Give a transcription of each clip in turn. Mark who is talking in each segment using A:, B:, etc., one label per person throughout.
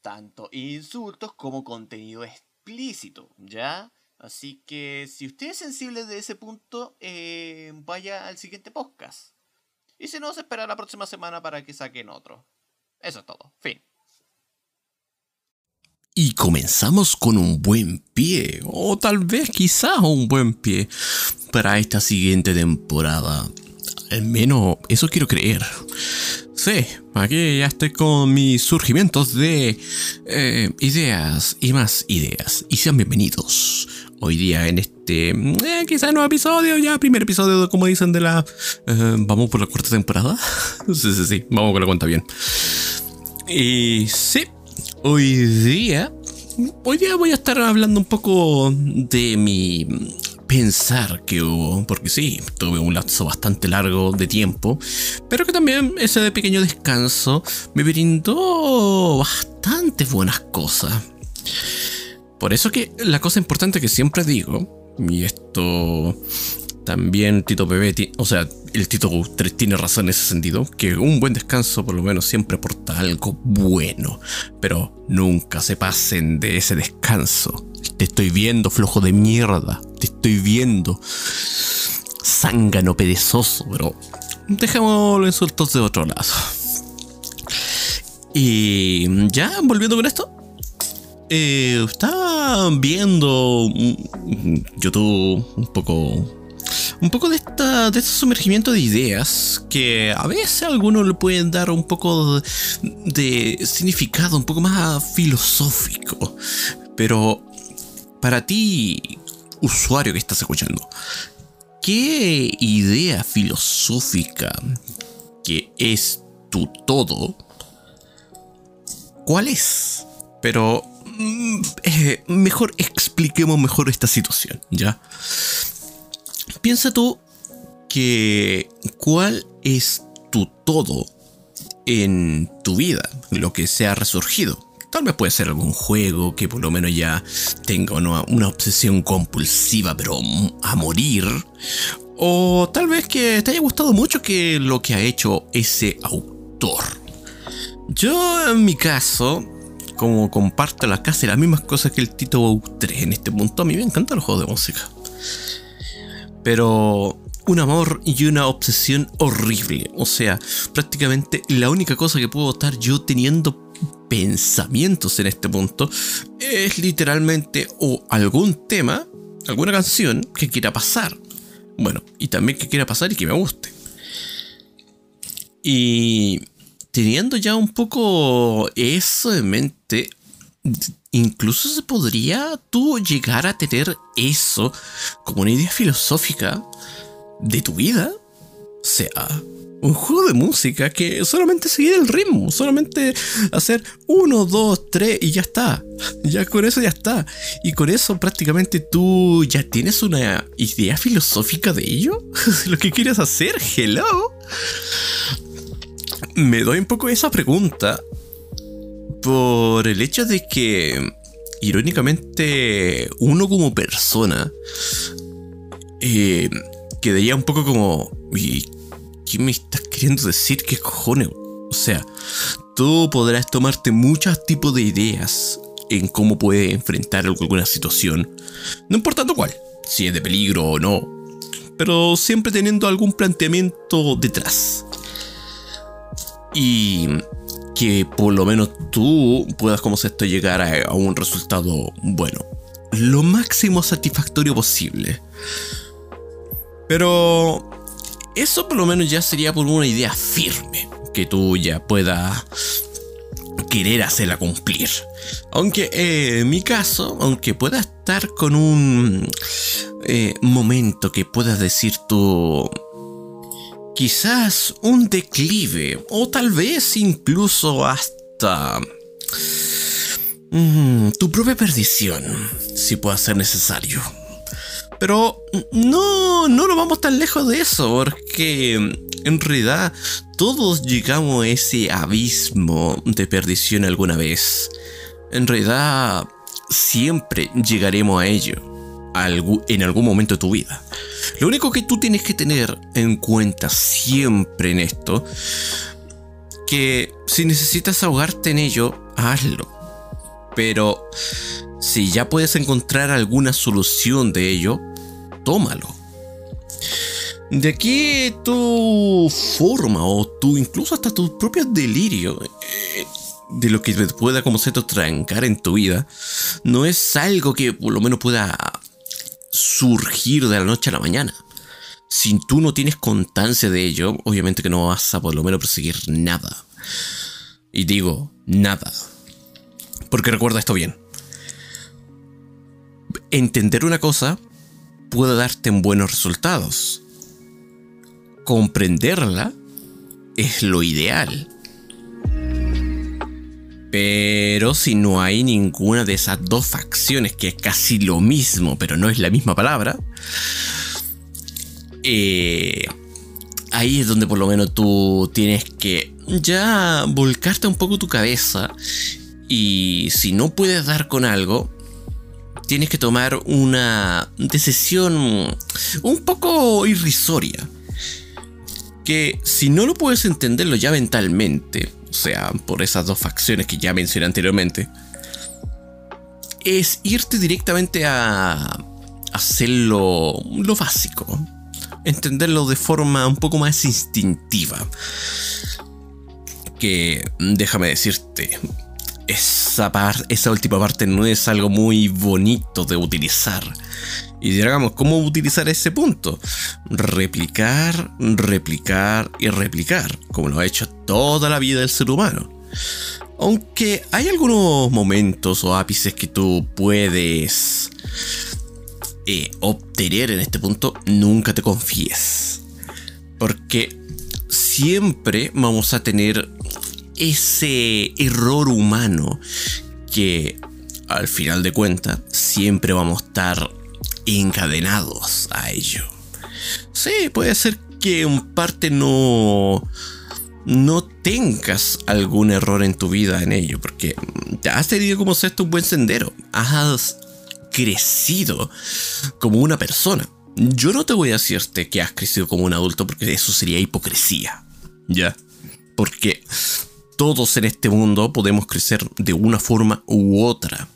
A: tanto insultos como contenido explícito, ¿ya? Así que si usted es sensible de ese punto, eh, vaya al siguiente podcast. Y si no, se espera la próxima semana para que saquen otro. Eso es todo. Fin.
B: Y comenzamos con un buen pie, o tal vez quizás un buen pie, para esta siguiente temporada. Al menos eso quiero creer. Sí, aquí ya estoy con mis surgimientos de eh, ideas y más ideas. Y sean bienvenidos. Hoy día en este, eh, quizás nuevo episodio, ya primer episodio, como dicen, de la... Eh, ¿Vamos por la cuarta temporada? sí, sí, sí, vamos con la cuenta bien. Y sí, Hoy día, hoy día voy a estar hablando un poco de mi pensar que hubo, porque sí, tuve un lapso bastante largo de tiempo, pero que también ese pequeño descanso me brindó bastantes buenas cosas. Por eso que la cosa importante que siempre digo, y esto también Tito Bebé, o sea, el Tito 3 tiene razón en ese sentido, que un buen descanso por lo menos siempre aporta algo bueno, pero nunca se pasen de ese descanso. Te estoy viendo, flojo de mierda, te estoy viendo. Zángano perezoso, pero dejemos los insultos de otro lado. Y ya, volviendo con esto, eh, estaba viendo YouTube un poco un poco de, esta, de este sumergimiento de ideas que a veces a algunos le pueden dar un poco de, significado, un poco más filosófico. Pero para ti, usuario que estás escuchando, ¿qué idea filosófica que es tu todo? ¿Cuál es? Pero mm, eh, mejor expliquemos mejor esta situación, ¿ya? Piensa tú que cuál es tu todo en tu vida, lo que se ha resurgido. Tal vez puede ser algún juego que por lo menos ya tenga una, obsesión compulsiva, pero a morir. O tal vez que te haya gustado mucho que lo que ha hecho ese autor. Yo en mi caso, como comparto las casi las mismas cosas que el Tito 3 en este punto, a mí me encantan los juegos de música pero un amor y una obsesión horrible. O sea, prácticamente la única cosa que puedo estar yo teniendo pensamientos en este punto es literalmente o algún tema, alguna canción que quiera pasar. Bueno, y también que quiera pasar y que me guste. Y teniendo ya un poco eso en mente, incluso se podría tú llegar a tener eso como una idea filosófica de tu vida. O sea, un juego de música que solamente seguir el ritmo, solamente hacer uno, dos, tres y ya está. Ya con eso ya está. Y con eso prácticamente tú ya tienes una idea filosófica de ello. Lo que quieres hacer, hello. Me doy un poco esa pregunta por el hecho de que, irónicamente, uno como persona eh, quedaría un poco como, ¿qué me estás queriendo decir? ¿Qué cojones? O sea, tú podrás tomarte muchos tipos de ideas en cómo puedes enfrentar alguna situación, no importando cuál, si es de peligro o no, pero siempre teniendo algún planteamiento detrás. Y que por lo menos tú puedas como esto llegar a, un resultado bueno, lo máximo satisfactorio posible. Pero eso por lo menos ya sería por una idea firme que tú ya puedas querer hacerla cumplir. Aunque eh, en mi caso, aunque pueda estar con un eh, momento que puedas decir tú quizás un declive o tal vez incluso hasta Mm, tu propia perdición, si puede ser necesario. Pero no, no nos vamos tan lejos de eso, porque en realidad todos llegamos a ese abismo de perdición alguna vez. En realidad siempre llegaremos a ello en algún momento de tu vida. Lo único que tú tienes que tener en cuenta siempre en esto, que si necesitas ahogarte en ello, hazlo. Pero si ya puedes encontrar alguna solución de ello, tómalo. De aquí tu forma o tu incluso hasta tu propio delirio eh, de lo que pueda como se trancar en tu vida no es algo que por lo menos pueda surgir de la noche a la mañana. Si tú no tienes constancia de ello, obviamente que no vas a por lo menos perseguir nada. Y digo, nada. Porque recuerda esto bien. Entender una cosa puede darte buenos resultados. Comprenderla es lo ideal. Pero si no hay ninguna de esas dos facciones, que es casi lo mismo, pero no es la misma palabra, eh, ahí es donde por lo menos tú tienes que ya volcarte un poco tu cabeza y si no puedes dar con algo, tienes que tomar una decisión un poco irrisoria. Que si no lo puedes entenderlo ya mentalmente, o sea, por esas dos facciones que ya mencioné anteriormente, es irte directamente a hacerlo lo básico. Entenderlo de forma un poco más instintiva. Que déjame decirte, esa, esa última parte no es algo muy bonito de utilizar. Y digamos, ¿cómo utilizar ese punto? Replicar, replicar y replicar, como lo ha hecho toda la vida el ser humano. Aunque hay algunos momentos o ápices que tú puedes eh, obtener en este punto, nunca te confíes. Porque siempre vamos a tener ese error humano que al final de cuentas siempre vamos a estar encadenados a ello. Sí, puede ser que en parte no no tengas algún error en tu vida en ello, porque has tenido como esto un buen sendero, has crecido como una persona. Yo no te voy a decirte que has crecido como un adulto porque eso sería hipocresía. ¿Ya? Porque todos en este mundo podemos crecer de una forma u otra.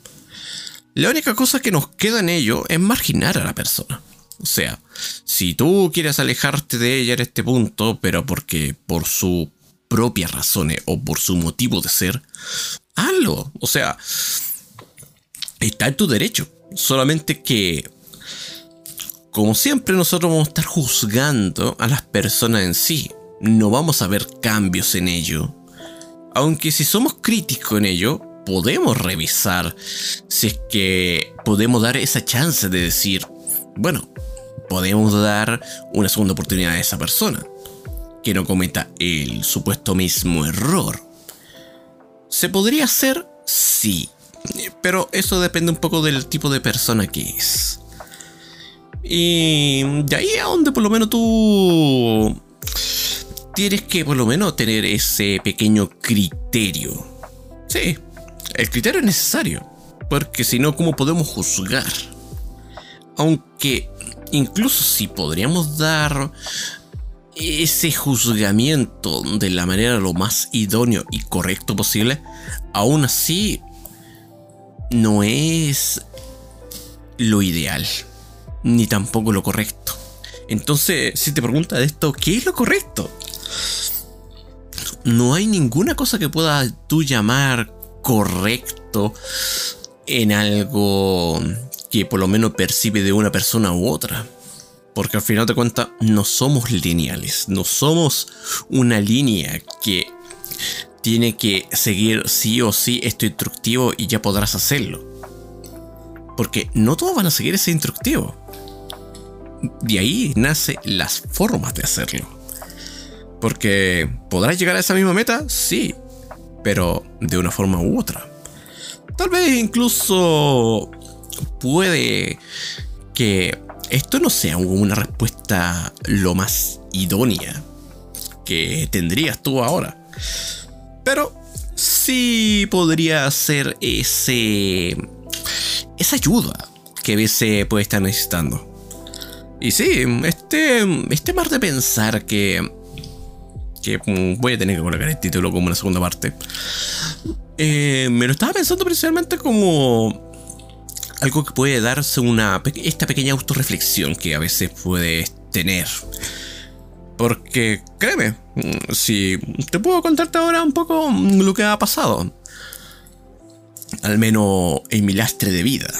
B: La única cosa que nos queda en ello es marginar a la persona. O sea, si tú quieres alejarte de ella en este punto, pero porque por su propias razones o por su motivo de ser, hazlo. O sea, está en tu derecho. Solamente que, como siempre, nosotros vamos a estar juzgando a las personas en sí. No vamos a ver cambios en ello. Aunque si somos críticos en ello, podemos revisar si es que podemos dar esa chance de decir, bueno, podemos dar una segunda oportunidad a esa persona, que no cometa el supuesto mismo error. ¿Se podría hacer? Sí, pero eso depende un poco del tipo de persona que es. Y de ahí a donde por lo menos tú tienes que por lo menos tener ese pequeño criterio. Sí, el criterio es necesario, porque si no, ¿cómo podemos juzgar? Aunque incluso si podríamos dar ese juzgamiento de la manera lo más idóneo y correcto posible, aún así no es lo ideal, ni tampoco lo correcto. Entonces, si te preguntas de esto, ¿qué es lo correcto? no hay ninguna cosa que pueda tú llamar correcto en algo que por lo menos percibe de una persona u otra. Porque al final de cuentas no somos lineales, no somos una línea que tiene que seguir sí o sí esto instructivo y ya podrás hacerlo. Porque no todos van a seguir ese instructivo. De ahí nace las formas de hacerlo. Porque podrás llegar a esa misma meta, sí, pero de una forma u otra. Tal vez incluso puede que esto no sea una respuesta lo más idónea que tendrías tú ahora. Pero sí podría ser ese. esa ayuda que veces puede estar necesitando. Y sí, este. este mar de pensar que. Que voy a tener que colocar el título como una segunda parte. Eh, me lo estaba pensando principalmente como. algo que puede darse una. esta pequeña autorreflexión que a veces puedes tener. Porque, créeme, si te puedo contarte ahora un poco lo que ha pasado. Al menos en mi lastre de vida.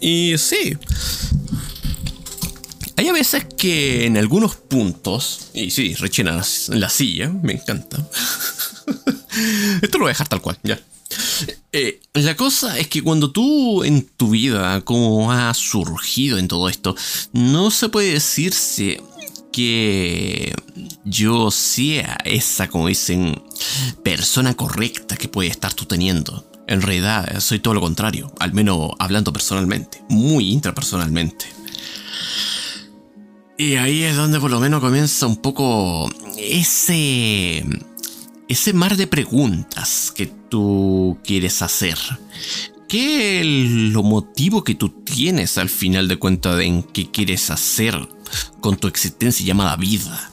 B: Y sí. Hay veces que en algunos puntos, y sí, rechina la, silla, me encanta. Esto lo voy a dejar tal cual, ya. Eh, la cosa es que cuando tú en tu vida, como has surgido en todo esto, no se puede decirse que yo sea esa, como dicen, persona correcta que puede estar tú teniendo. En realidad soy todo lo contrario, al menos hablando personalmente, muy intrapersonalmente. Y ahí es donde por lo menos comienza un poco ese ese mar de preguntas que tú quieres hacer. ¿Qué es lo motivo que tú tienes al final de cuentas en qué quieres hacer con tu existencia llamada vida.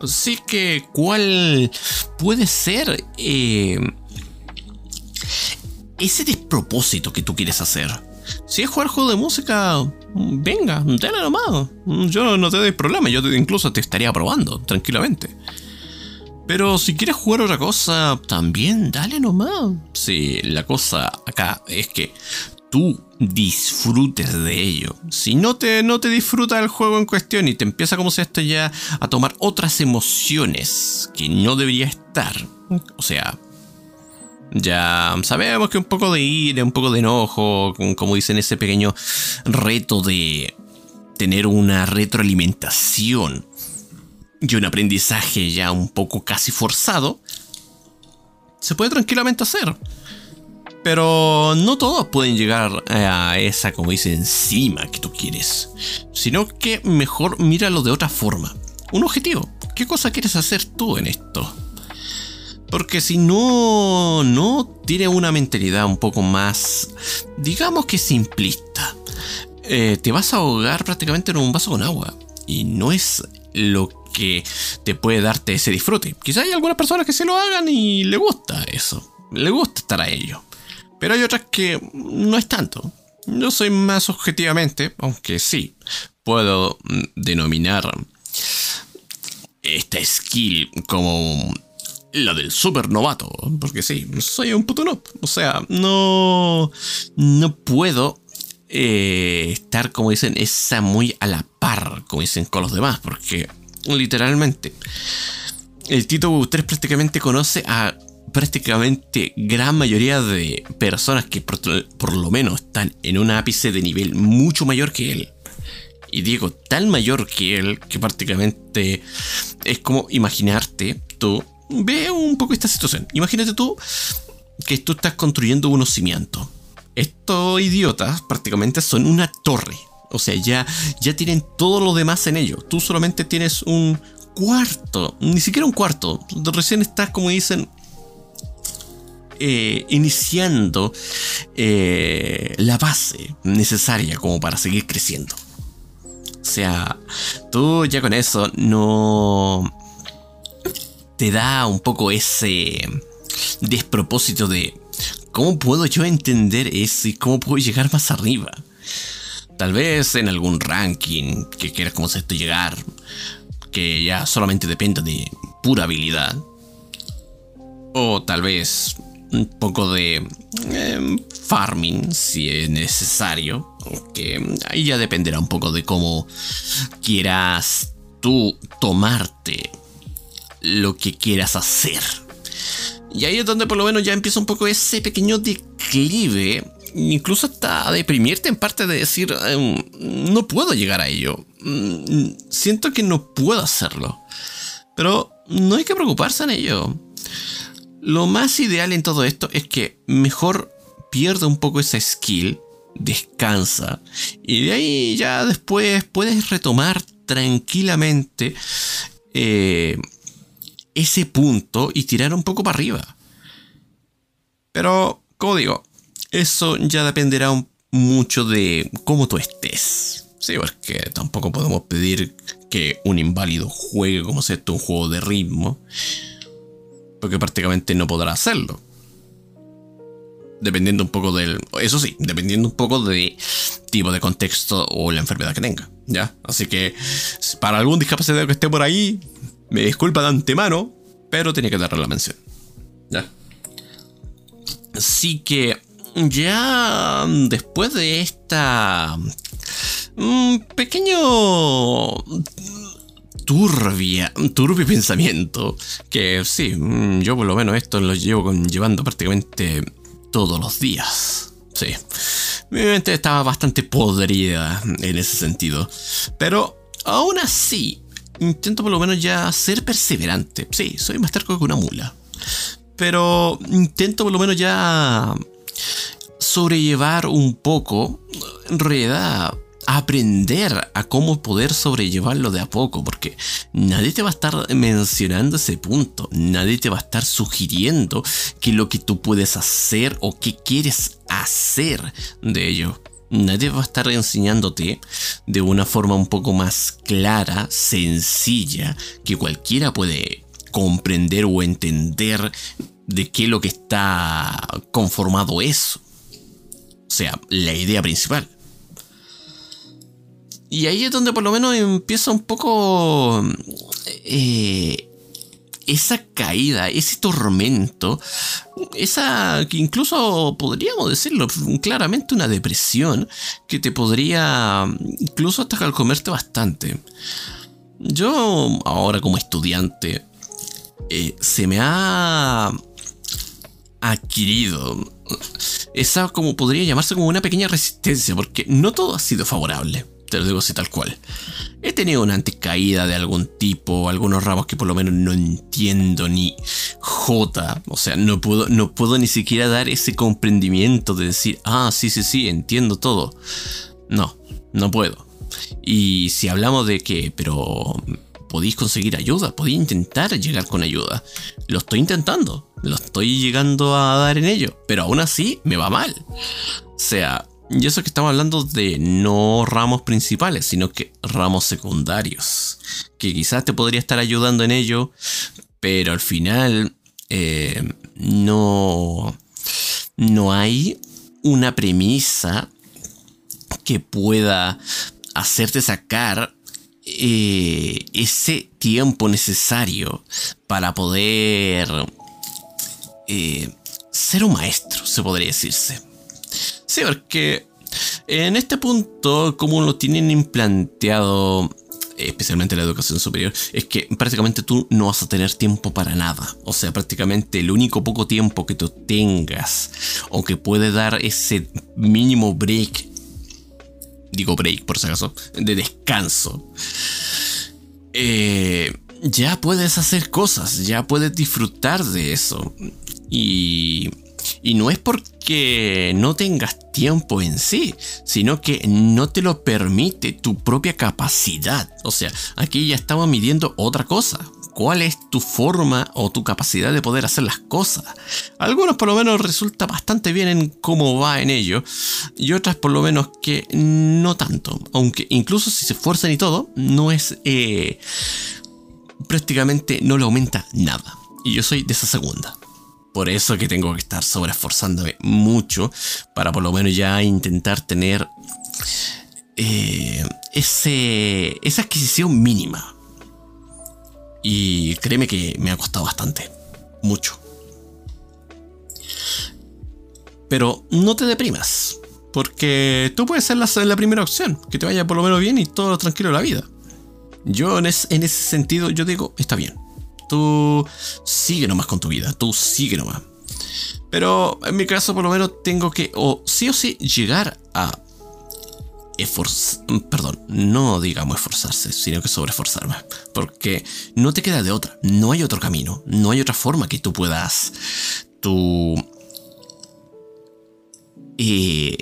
B: Así que, ¿cuál puede ser eh, ese despropósito que tú quieres hacer? Si es jugar juego de música, venga, dale nomás. Yo no te doy problema, yo incluso te estaría probando, tranquilamente. Pero si quieres jugar otra cosa, también dale nomás. Si la cosa acá es que tú disfrutes de ello. Si no te, no te disfruta el juego en cuestión y te empieza como si esto ya a tomar otras emociones que no debería estar. O sea, ya sabemos que un poco de ira, un poco de enojo, como dicen ese pequeño reto de tener una retroalimentación y un aprendizaje ya un poco casi forzado, se puede tranquilamente hacer. Pero no todos pueden llegar a esa, como dice, encima que tú quieres. Sino que mejor míralo de otra forma. Un objetivo. ¿Qué cosa quieres hacer tú en esto? Porque si no, no tiene una mentalidad un poco más, digamos que simplista, eh, te vas a ahogar prácticamente en un vaso con agua. Y no es lo que te puede darte ese disfrute. Quizá hay algunas personas que se lo hagan y le gusta eso. Le gusta estar a ello. Pero hay otras que no es tanto. Yo soy más objetivamente, aunque sí, puedo denominar esta skill como la del super novato. Porque sí, soy un puto noob. O sea, no, no puedo eh, estar, como dicen, esa muy a la par, como dicen con los demás. Porque literalmente, el Tito 3 prácticamente conoce a prácticamente gran mayoría de personas que por, lo menos están en un ápice de nivel mucho mayor que él. Y digo, tan mayor que él que prácticamente es como imaginarte tú. Ve un poco esta situación. Imagínate tú que tú estás construyendo unos cimientos. Estos idiotas prácticamente son una torre. O sea, ya, ya tienen todo lo demás en ellos. Tú solamente tienes un cuarto. Ni siquiera un cuarto. Recién estás, como dicen, eh, iniciando eh, la base necesaria como para seguir creciendo. O sea, tú ya con eso no te da un poco ese despropósito de cómo puedo yo entender eso y cómo puedo llegar más arriba. Tal vez en algún ranking que quieras como esto llegar, que ya solamente dependa de pura habilidad. O tal vez un poco de em, farming si es necesario. Que ahí ya dependerá un poco de cómo quieras tú tomarte lo que quieras hacer. Y ahí es donde por lo menos ya empieza un poco ese pequeño declive. Incluso hasta deprimirte en parte de decir, em, no puedo llegar a ello. Mm, siento que no puedo hacerlo. Pero no hay que preocuparse en ello. Lo más ideal en todo esto es que mejor pierde un poco esa skill, descansa y de ahí ya después puedes retomar tranquilamente eh, ese punto y tirar un poco para arriba. Pero, como digo, eso ya dependerá mucho de cómo tú estés. Sí, porque tampoco podemos pedir que un inválido juegue como si esto un juego de ritmo. Porque prácticamente no podrá hacerlo. Dependiendo un poco del. Eso sí, dependiendo un poco de tipo de contexto o la enfermedad que tenga. ¿Ya? Así que para algún discapacitado que esté por ahí, me disculpa de antemano, pero tiene que darle la mención. ¿Ya? Así que ya después de esta un pequeño turbia, turbio pensamiento que sí, mm, yo por lo menos esto lo llevo llevando prácticamente todos los días. Sí. Mi mente estaba bastante podrida en ese sentido. Pero aún así, intento por lo menos ya ser perseverante. Sí, soy más terco que una mula. Pero intento por lo menos ya sobrellevar un poco, en realidad, aprender a cómo poder sobrellevarlo de a poco, porque nadie te va a estar mencionando ese punto, nadie te va a estar sugiriendo que lo que tú puedes hacer o qué quieres hacer de ello. Nadie va a estar enseñándote de una forma un poco más clara, sencilla, que cualquiera puede comprender o entender de qué es lo que está conformado eso. O sea, la idea principal. Y ahí es donde por lo menos empieza un poco eh, esa caída, ese tormento, esa que incluso podríamos decirlo claramente una depresión que te podría incluso hasta calcomerte bastante. Yo ahora como estudiante eh, se me ha adquirido esa como podría llamarse como una pequeña resistencia porque no todo ha sido favorable te lo digo así tal cual. He tenido una anticaída de algún tipo, algunos ramos que por lo menos no entiendo ni J. O sea, no puedo, no puedo ni siquiera dar ese comprendimiento de decir, ah, sí, sí, sí, entiendo todo. No, no puedo. Y si hablamos de que, pero podéis conseguir ayuda, podéis intentar llegar con ayuda. Lo estoy intentando, lo estoy llegando a dar en ello, pero aún así me va mal. O sea, y eso que estamos hablando de no ramos principales, sino que ramos secundarios. Que quizás te podría estar ayudando en ello, pero al final eh, no, no hay una premisa que pueda hacerte sacar eh, ese tiempo necesario para poder eh, ser un maestro, se podría decirse. Sí, porque en este punto, como lo tienen implanteado, especialmente la educación superior, es que prácticamente tú no vas a tener tiempo para nada. O sea, prácticamente el único poco tiempo que tú tengas o que puede dar ese mínimo break, digo break por si acaso, de descanso. Eh, ya puedes hacer cosas, ya puedes disfrutar de eso. Y y no es porque no tengas tiempo en sí, sino que no te lo permite tu propia capacidad. O sea, aquí ya estamos midiendo otra cosa. ¿Cuál es tu forma o tu capacidad de poder hacer las cosas? Algunos por lo menos resulta bastante bien en cómo va en ello y otras por lo menos que no tanto. Aunque incluso si se esfuerzan y todo, no es... Eh, prácticamente no le aumenta nada. Y yo soy de esa segunda. Por eso que tengo que estar sobreesforzándome mucho para por lo menos ya intentar tener eh, ese, esa adquisición mínima. Y créeme que me ha costado bastante. Mucho. Pero no te deprimas. Porque tú puedes ser la, primera opción. Que te vaya por lo menos bien y todo tranquilo en la vida. Yo en, en ese sentido, yo digo, está bien tú sigue nomás con tu vida, tú sigue nomás. Pero en mi caso por lo menos tengo que o sí o sí llegar a esforzar, perdón, no digamos esforzarse, sino que sobreesforzarme, porque no te queda de otra, no hay otro camino, no hay otra forma que tú puedas tú eh,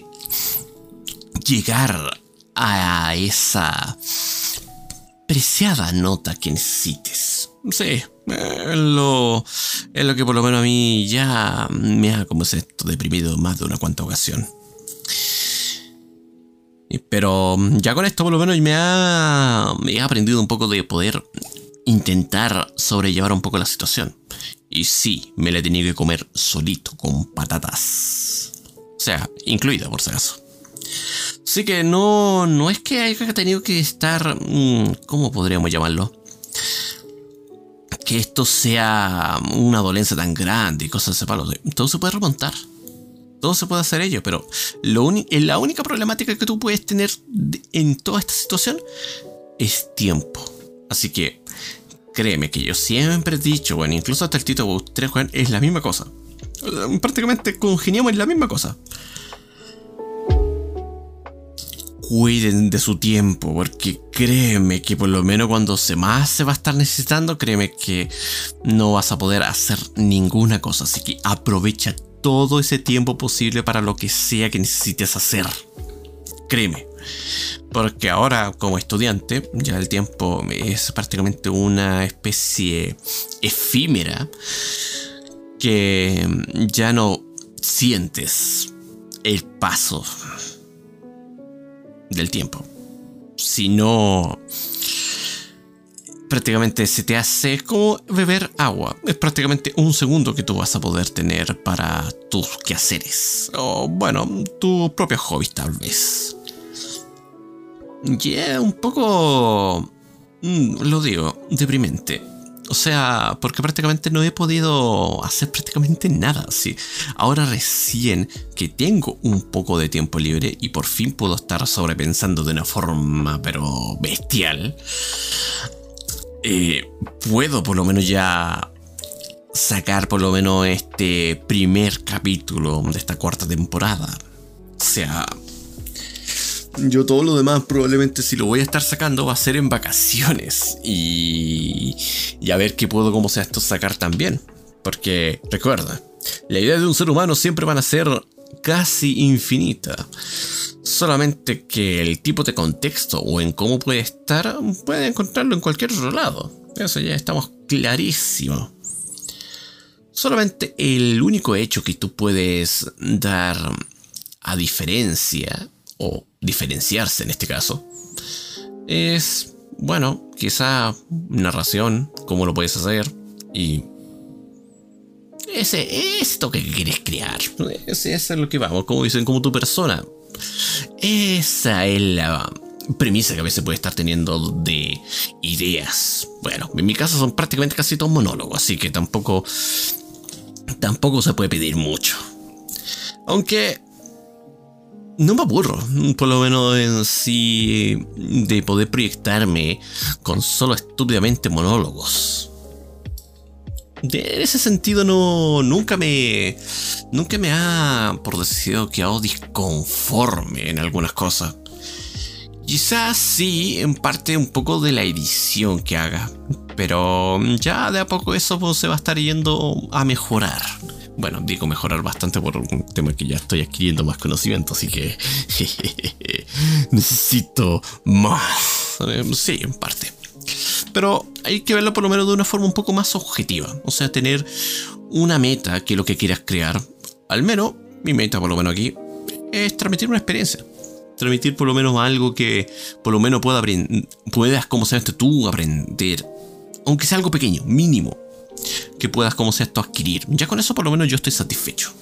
B: llegar a esa preciada nota que necesites. Sí, es lo, es lo que por lo menos a mí ya me ha, como se esto, deprimido más de una cuanta ocasión. Pero ya con esto por lo menos me ha, me he aprendido un poco de poder intentar sobrellevar un poco la situación. Y sí, me la he tenido que comer solito, con patatas. O sea, incluida por si acaso. Así que no, no es que haya tenido que estar... Mm, ¿Cómo podríamos llamarlo? Que esto sea una dolencia tan grande y cosas de ese palo. Todo se puede remontar. Todo se puede hacer ello, pero lo la única problemática que tú puedes tener en toda esta situación es tiempo. Así que créeme que yo siempre he dicho, bueno, incluso hasta el Tito 3 es la misma cosa. Prácticamente congeniamos en la misma cosa. Cuiden de su tiempo, porque créeme que por lo menos cuando se más se va a estar necesitando, créeme que no vas a poder hacer ninguna cosa. Así que aprovecha todo ese tiempo posible para lo que sea que necesites hacer. Créeme. Porque ahora como estudiante ya el tiempo es prácticamente una especie efímera que ya no sientes el paso del tiempo. Sino prácticamente se te hace como beber agua. Es prácticamente un segundo que tú vas a poder tener para tus quehaceres. O bueno, tu propio hobby tal vez. Ya un poco... Mm, lo digo, deprimente. O sea, porque prácticamente no he podido hacer prácticamente nada. Sí. Ahora recién que tengo un poco de tiempo libre y por fin puedo estar sobrepensando de una forma pero bestial. Eh, puedo por lo menos ya sacar por lo menos este primer capítulo de esta cuarta temporada. O sea, yo todo lo demás probablemente si lo voy a estar sacando va a ser en vacaciones. Y, y a ver qué puedo como sea esto sacar también. Porque recuerda, la idea de un ser humano siempre van a ser casi infinita. Solamente que el tipo de contexto o en cómo puede estar, puede encontrarlo en cualquier otro lado. Eso ya estamos clarísimo. Solamente el único hecho que tú puedes dar a diferencia o diferenciarse en este caso, es, bueno, quizá narración, cómo lo puedes hacer y... Ese, esto que quieres crear, ese, es lo que vamos, como dicen, como tu persona. Esa es la premisa que a veces puede estar teniendo de ideas. Bueno, en mi caso son prácticamente casi todos monólogos, así que tampoco tampoco se puede pedir mucho. Aunque no me aburro, por lo menos en sí, de poder proyectarme con solo estúpidamente monólogos. En ese sentido no nunca me nunca me ha por decirlo quedado disconforme en algunas cosas. Quizás sí, en parte un poco de la edición que haga, pero ya de a poco eso pues, se va a estar yendo a mejorar. Bueno, digo mejorar bastante por un tema que ya estoy adquiriendo más conocimiento, así que necesito más. Sí, en parte. Pero hay que verlo por lo menos de una forma un poco más objetiva. O sea, tener una meta que lo que quieras crear. Al menos, mi meta por lo menos aquí, es transmitir una experiencia. Transmitir por lo menos algo que por lo menos pueda puedas, como sabes tú, aprender. Aunque sea algo pequeño, mínimo que puedas como sea esto adquirir. Ya con eso por lo menos yo estoy satisfecho.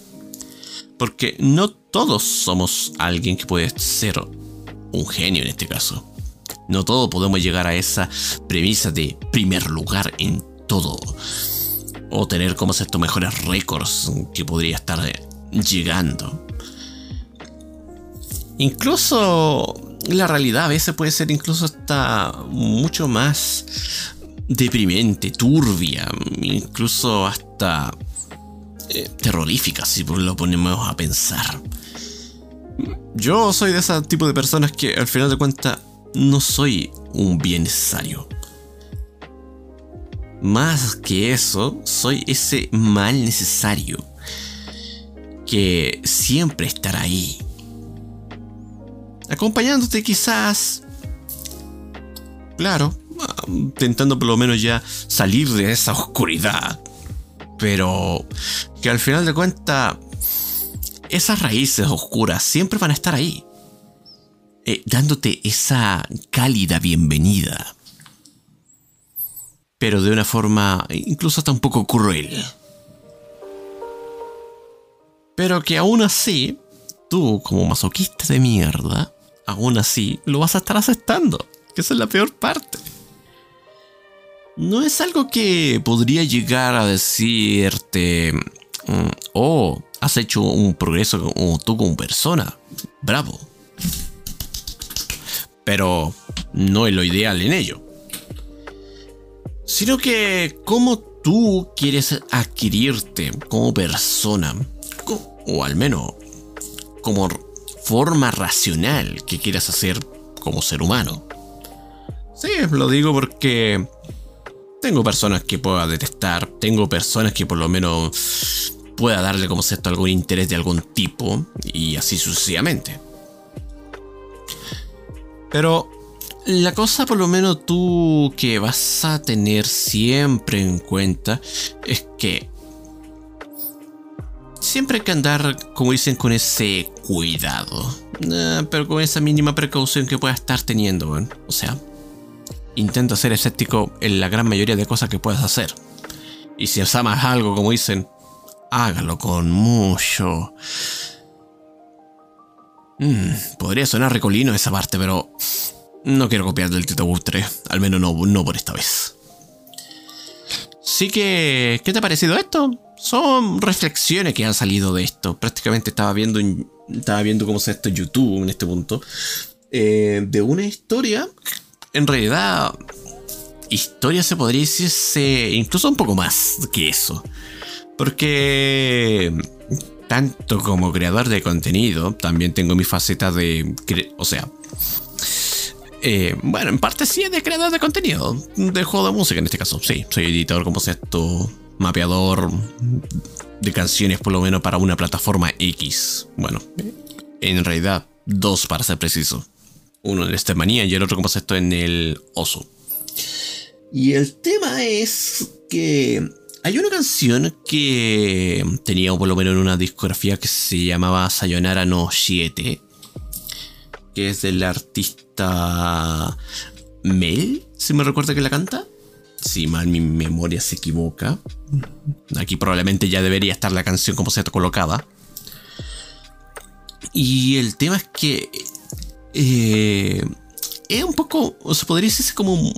B: Porque no todos somos alguien que puede ser un genio en este caso. No todos podemos llegar a esa premisa de primer lugar en todo. O tener como sea estos mejores récords que podría estar llegando. Incluso la realidad a veces puede ser incluso hasta mucho más deprimente, turbia, incluso hasta eh, terrorífica si lo ponemos a pensar. Yo soy de ese tipo de personas que al final de cuentas no soy un bien necesario. Más que eso, soy ese mal necesario que siempre estará ahí. Acompañándote quizás... Claro, intentando por lo menos ya salir de esa oscuridad. Pero que al final de cuentas, esas raíces oscuras siempre van a estar ahí. Eh, dándote esa cálida bienvenida. Pero de una forma incluso hasta un poco cruel. Pero que aún así, tú como masoquista de mierda, aún así lo vas a estar aceptando. Que esa es la peor parte. No es algo que podría llegar a decirte, mm, oh, has hecho un progreso como tú como persona. Bravo. Pero no es lo ideal en ello. Sino que cómo tú quieres adquirirte como persona o al menos como forma racional que quieras hacer como ser humano. Sí, lo digo porque tengo personas que pueda detestar, tengo personas que por lo menos pueda darle como sexto algún interés de algún tipo y así sucesivamente. Pero la cosa por lo menos tú que vas a tener siempre en cuenta es que siempre hay que andar, como dicen, con ese cuidado. Eh, pero con esa mínima precaución que puedas estar teniendo, O sea, intenta ser escéptico en la gran mayoría de cosas que puedas hacer. Y si amas algo, como dicen, hágalo con mucho. Mm, podría sonar recolino esa parte, pero no quiero copiar del Tito 3, al menos no, no por esta vez. Así que, ¿qué te ha parecido esto? son reflexiones que han salido de esto. Prácticamente estaba viendo, estaba viendo cómo se esto en YouTube en este punto. Eh, de una historia. En realidad, historia se podría decirse incluso un poco más que eso. Porque tanto como creador de contenido, también tengo mi faceta de... O sea... Eh, bueno, en parte sí es de creador de contenido, de juego de música en este caso, sí, soy editor como esto mapeador de canciones por lo menos para una plataforma X. Bueno, en realidad dos para ser preciso. Uno en el manía y el otro como esto en el Oso. Y el tema es que hay una canción que tenía por lo menos en una discografía que se llamaba Sayonara no 7, que es del artista Mel, si me recuerda que la canta si mal mi memoria se equivoca. Aquí probablemente ya debería estar la canción como se colocada. Y el tema es que eh, es un poco, se podría decir como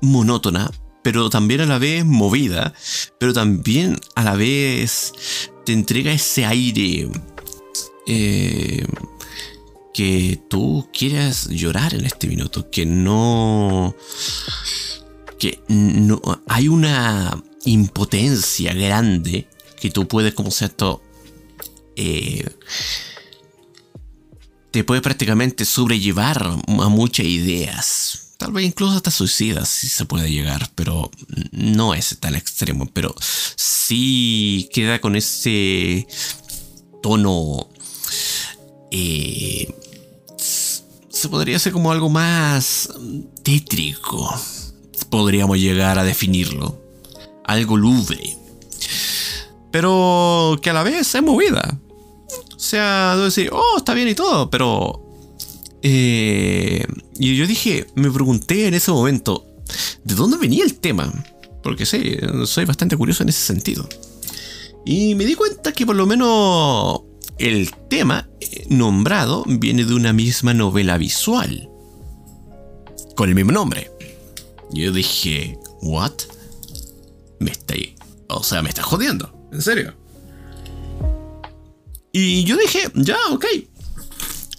B: monótona, pero también a la vez movida, pero también a la vez te entrega ese aire eh, que tú quieras llorar en este minuto, que no que no, hay una impotencia grande que tú puedes, como esto, eh, te puede prácticamente sobrellevar a muchas ideas. Tal vez incluso hasta suicidas si se puede llegar, pero no es tan extremo. Pero sí queda con ese tono. Eh, se podría hacer como algo más tétrico podríamos llegar a definirlo. Algo lúgubre. Pero que a la vez es movida. O sea, decir, oh, está bien y todo, pero... Eh, y yo dije, me pregunté en ese momento, ¿de dónde venía el tema? Porque sí, soy bastante curioso en ese sentido. Y me di cuenta que por lo menos el tema eh, nombrado viene de una misma novela visual. Con el mismo nombre. Yo dije, ¿what? Me está. O sea, me está jodiendo. ¿En serio? Y yo dije, ya, ok.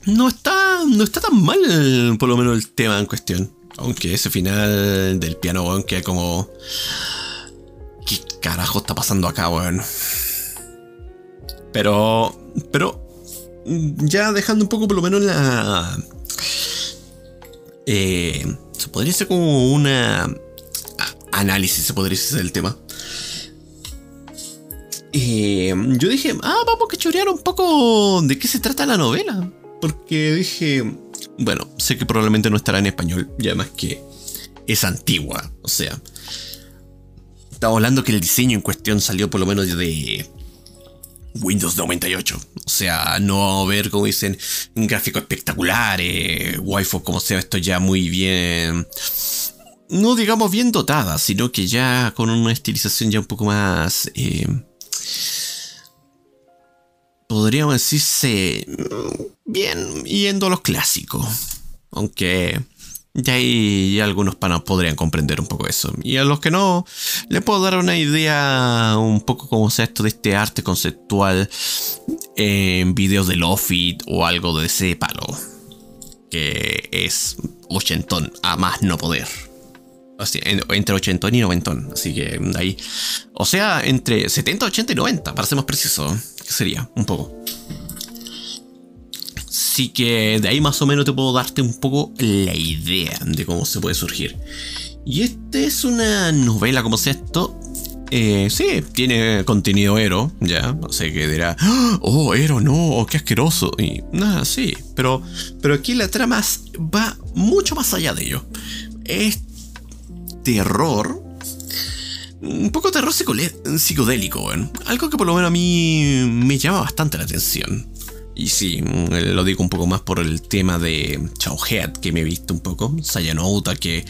B: No está, no está tan mal, por lo menos, el tema en cuestión. Aunque ese final del piano, weón, como. ¿Qué carajo está pasando acá, weón? Pero. Pero. Ya dejando un poco, por lo menos, la. Eh, se podría ser como una análisis, se podría decir del tema. Eh, yo dije, ah, vamos a cachorear un poco de qué se trata la novela. Porque dije, bueno, sé que probablemente no estará en español, y además que es antigua, o sea. Estamos hablando que el diseño en cuestión salió por lo menos de Windows 98. O sea, no ver, como dicen, un gráfico espectacular, eh, Wi-Fi como sea, esto ya muy bien. No digamos bien dotada, sino que ya con una estilización ya un poco más. Eh, podríamos decirse. Bien, yendo a los clásicos. Aunque y ahí algunos panos podrían comprender un poco eso. Y a los que no, le puedo dar una idea un poco como sea esto de este arte conceptual en videos de Lofit o algo de ese palo. Que es ochentón a más no poder. Entre ochentón y noventón. Así que ahí. O sea, entre 70, 80 y 90, para ser más preciso. Que sería un poco. Así que de ahí más o menos te puedo darte un poco la idea de cómo se puede surgir. Y esta es una novela como sea esto. Eh, sí, tiene contenido ero, ya. No sé qué dirá. Oh, ero, no, qué asqueroso. Y nada, sí. Pero, pero aquí la trama va mucho más allá de ello. Es terror. Un poco terror psicodélico, Algo que por lo menos a mí me llama bastante la atención. Y sí, mm, lo digo un poco más por el tema de Chowhead que me he visto un poco. Sayanouta que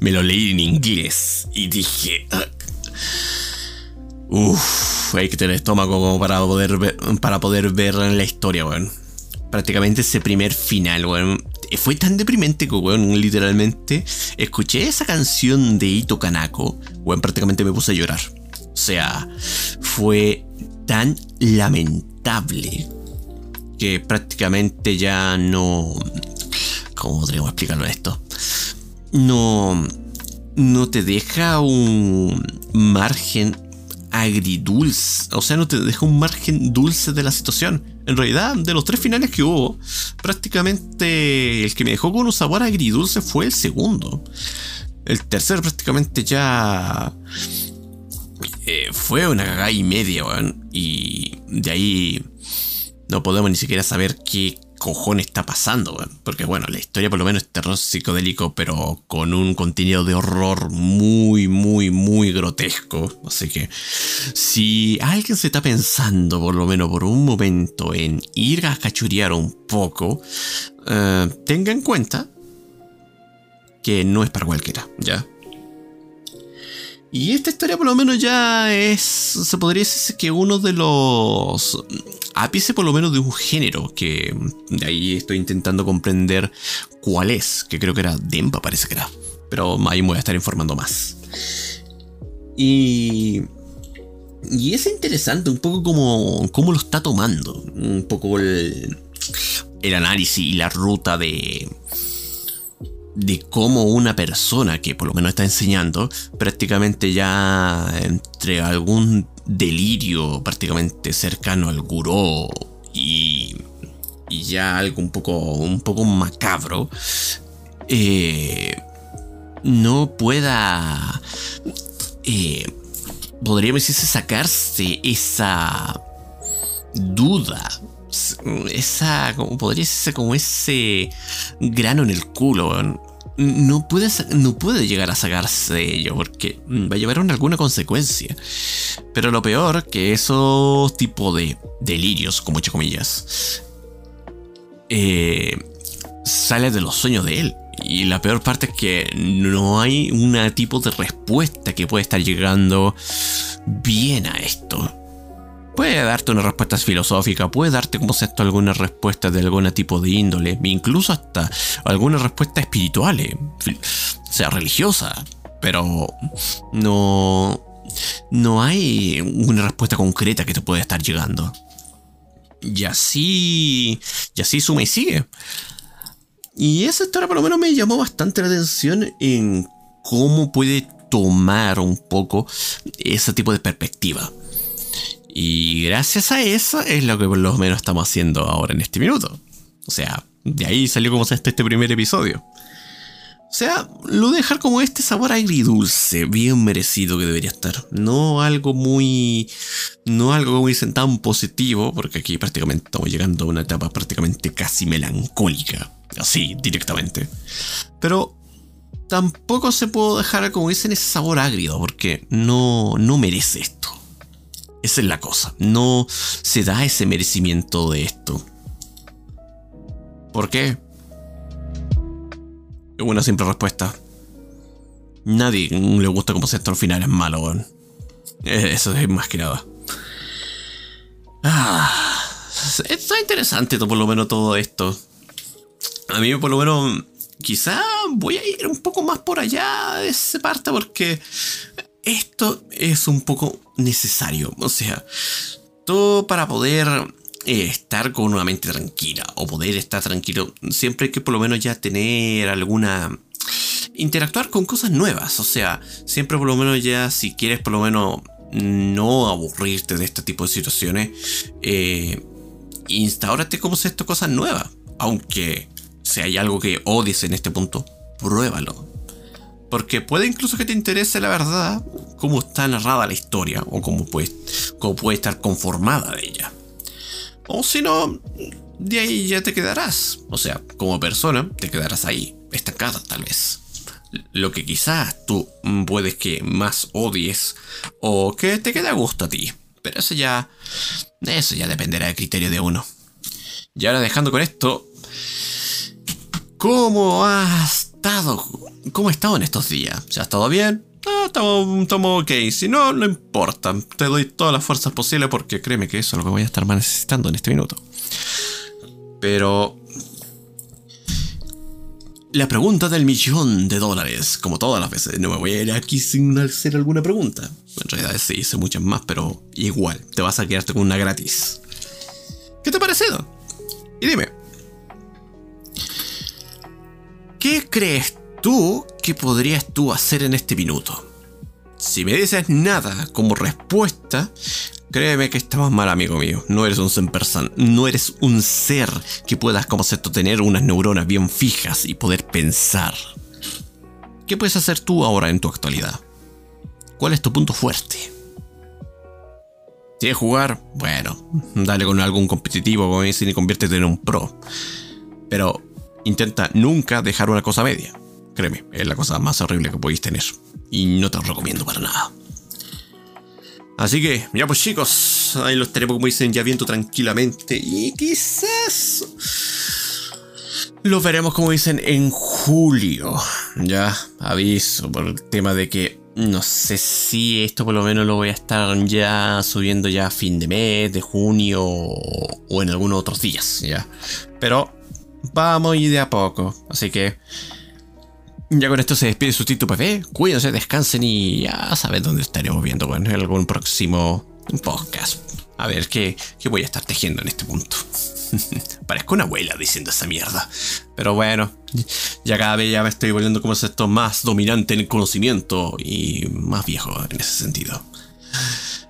B: me lo leí en inglés y dije... Uff, hay que tener estómago como para poder ver, para poder ver la historia, weón. Prácticamente ese primer final, weón. Fue tan deprimente que, weón, literalmente escuché esa canción de Ito Kanako, weón, prácticamente me puse a llorar. O sea, fue tan lamentable que prácticamente ya no... ¿Cómo podríamos explicarlo esto? No... No te deja un margen agridulce. O sea, no te deja un margen dulce de la situación. En realidad, de los tres finales que hubo, prácticamente el que me dejó con un sabor agridulce fue el segundo. El tercer prácticamente ya... Eh, fue una cagada y media, weón. Y de ahí no podemos ni siquiera saber qué cojones está pasando, porque bueno, la historia por lo menos es terror psicodélico, pero con un contenido de horror muy, muy, muy grotesco. Así que si alguien se está pensando por lo menos por un momento en ir a cachurear un poco, eh, tenga en cuenta que no es para cualquiera, ¿ya? Y esta historia por lo menos ya es, se podría decir que uno de los ápice por lo menos de un género, que de ahí estoy intentando comprender cuál es, que creo que era Dempa parece que era, pero ahí me voy a estar informando más. Y... Y es interesante un poco como cómo lo está tomando, un poco el, el análisis y la ruta de, de cómo una persona que por lo menos está enseñando, prácticamente ya entre algún delirio prácticamente cercano al gurú y, ya algo un poco, un poco macabro, eh, no pueda, eh, podríamos decirse, sacarse esa duda esa, como podría decirse, como ese grano en el culo, no puede, no puede llegar a sacarse de ello porque va a llevar a alguna consecuencia. Pero lo peor que esos tipos de delirios, como muchas comillas, eh, sale de los sueños de él. Y la peor parte es que no hay un tipo de respuesta que pueda estar llegando bien a esto. Puede darte una respuesta filosófica, puede darte como esto alguna respuesta de algún tipo de índole, incluso hasta alguna respuesta espiritual, eh, sea religiosa, pero no, no hay una respuesta concreta que te pueda estar llegando. Y así, y así suma y sigue. Y esa historia por lo menos me llamó bastante la atención en cómo puede tomar un poco ese tipo de perspectiva. Y gracias a eso es lo que por lo menos estamos haciendo ahora en este minuto. O sea, de ahí salió como se este primer episodio. O sea, lo dejar como este sabor agridulce, bien merecido que debería estar. No algo muy. No algo como dicen tan positivo, porque aquí prácticamente estamos llegando a una etapa prácticamente casi melancólica. Así, directamente. Pero tampoco se puede dejar, como dicen, ese sabor agrio, porque no, no merece esto. Esa es la cosa. No se da ese merecimiento de esto. ¿Por qué? Una simple respuesta. Nadie le gusta como si esto al final es malo. Eh, eso es más que nada. Ah, está interesante por lo menos todo esto. A mí por lo menos quizá voy a ir un poco más por allá de esa parte porque esto es un poco necesario. O sea, todo para poder eh, estar con una mente tranquila o poder estar tranquilo, siempre hay que por lo menos ya tener alguna... interactuar con cosas nuevas, o sea, siempre por lo menos ya si quieres por lo menos no aburrirte de este tipo de situaciones, eh, instaurate como si esto cosas nuevas, aunque si hay algo que odies en este punto, pruébalo. Porque puede incluso que te interese la verdad, cómo está narrada la historia o cómo puede, cómo puede estar conformada de ella. O si no, de ahí ya te quedarás. O sea, como persona, te quedarás ahí, estancada tal vez. Lo que quizás tú puedes que más odies o que te quede a gusto a ti. Pero eso ya. Eso ya dependerá del criterio de uno. Y ahora dejando con esto. ¿Cómo has estado? ¿Cómo has estado en estos días? ¿Se ha estado bien? Ah, estamos, ok. Si no, no importa. Te doy todas las fuerzas posibles porque créeme que eso es lo que voy a estar más necesitando en este minuto. Pero... La pregunta del millón de dólares, como todas las veces, no me voy a ir aquí sin hacer alguna pregunta. En realidad sí, hice muchas más, pero igual, te vas a quedarte con una gratis. ¿Qué te ha parecido? Y dime, ¿qué crees tú qué podrías tú hacer en este minuto? Si me dices nada como respuesta, créeme que estamos mal, amigo mío. No eres un ser no eres un ser que puedas como esto tener unas neuronas bien fijas y poder pensar. ¿Qué puedes hacer tú ahora en tu actualidad? ¿Cuál es tu punto fuerte? ¿Quieres jugar? Bueno, dale con algún competitivo, como dicen, y conviértete en un pro. Pero intenta nunca dejar una cosa media. Créeme, es la cosa más horrible que podéis tener. Y no te lo recomiendo para nada. Así que, ya pues chicos, ahí los tenemos como dicen ya viendo tranquilamente. Y quizás los veremos como dicen en julio. Ya, aviso por el tema de que no sé si esto por lo menos lo voy a estar ya subiendo ya a fin de mes, de junio o en algunos otros días, ya. Pero vamos y de a poco. Así que ya con esto se despide su Tito PV. Cuídense, descansen y ya saben dónde estaremos viendo bueno, en algún próximo podcast. A ver qué, qué voy a estar tejiendo en este punto. Parezco una abuela diciendo esa mierda. Pero bueno, ya cada vez ya me estoy volviendo como esto más dominante en el conocimiento y más viejo en ese sentido.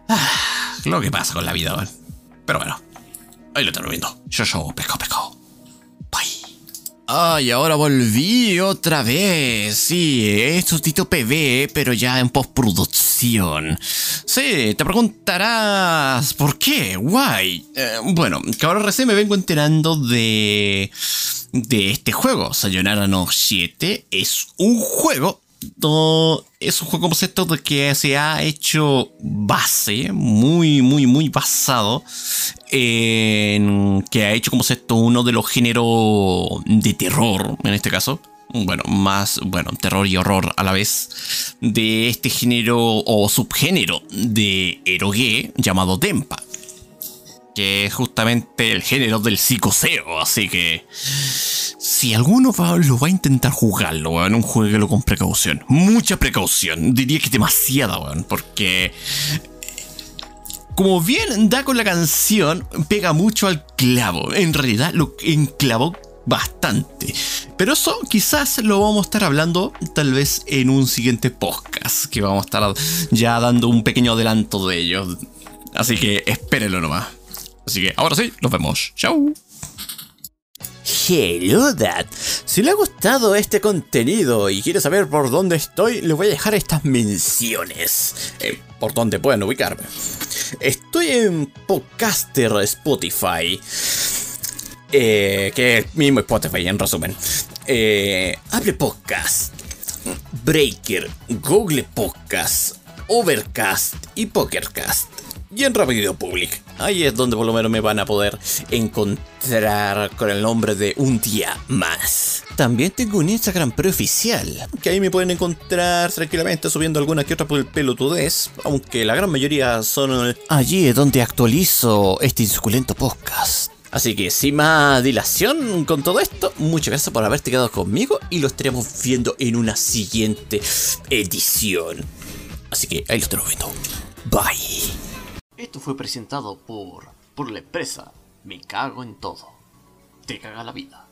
B: Ah, lo que pasa con la vida, Pero bueno, ahí lo termino viendo. Yo, yo, pesco, pesco. Ay, ahora volví otra vez. Sí, es Tito PV, pero ya en postproducción. Sí, te preguntarás, ¿por qué? Guay. Eh, bueno, que ahora recién me vengo enterando de... de este juego. Sayonara no 7 es un juego es un juego concepto de que se ha hecho base, muy, muy, muy basado en que ha hecho como esto uno de los géneros de terror, en este caso. Bueno, más, bueno, terror y horror a la vez, de este género o subgénero de eroge llamado Tempa que es justamente el género del psicoseo, así que si alguno lo va a intentar jugarlo, weón, un jueguelo con precaución, mucha precaución, diría que demasiada, weón, porque como bien da con la canción, pega mucho al clavo, en realidad lo enclavó bastante. Pero eso quizás lo vamos a estar hablando tal vez en un siguiente podcast, que vamos a estar ya dando un pequeño adelanto de ello. Así que espérenlo nomás. Así que ahora sí, nos vemos. Chao. Hello Dad. Si le ha gustado este contenido y quiere saber por dónde estoy, le voy a dejar estas menciones. eh, por donde pueden ubicarme. Estoy en Podcaster Spotify. eh, que es mismo Spotify en resumen. Eh, Apple Podcast. Breaker, Google Podcast, Overcast y Pokercast. Y en Rapid Public. Ahí es donde por lo menos me van a poder encontrar con el nombre de Un Día Más. También tengo un Instagram preoficial, que ahí me pueden encontrar tranquilamente subiendo alguna que otra por el pelotudez, aunque la gran mayoría son... Allí es donde actualizo este insuculento podcast. Así que sin más dilación con todo esto, muchas gracias por haberte quedado conmigo y lo estaremos viendo en una siguiente edición. Así que ahí lo estaremos viendo. Bye.
C: Esto fue presentado por, por la empresa Me Cago en Todo. Te caga la vida.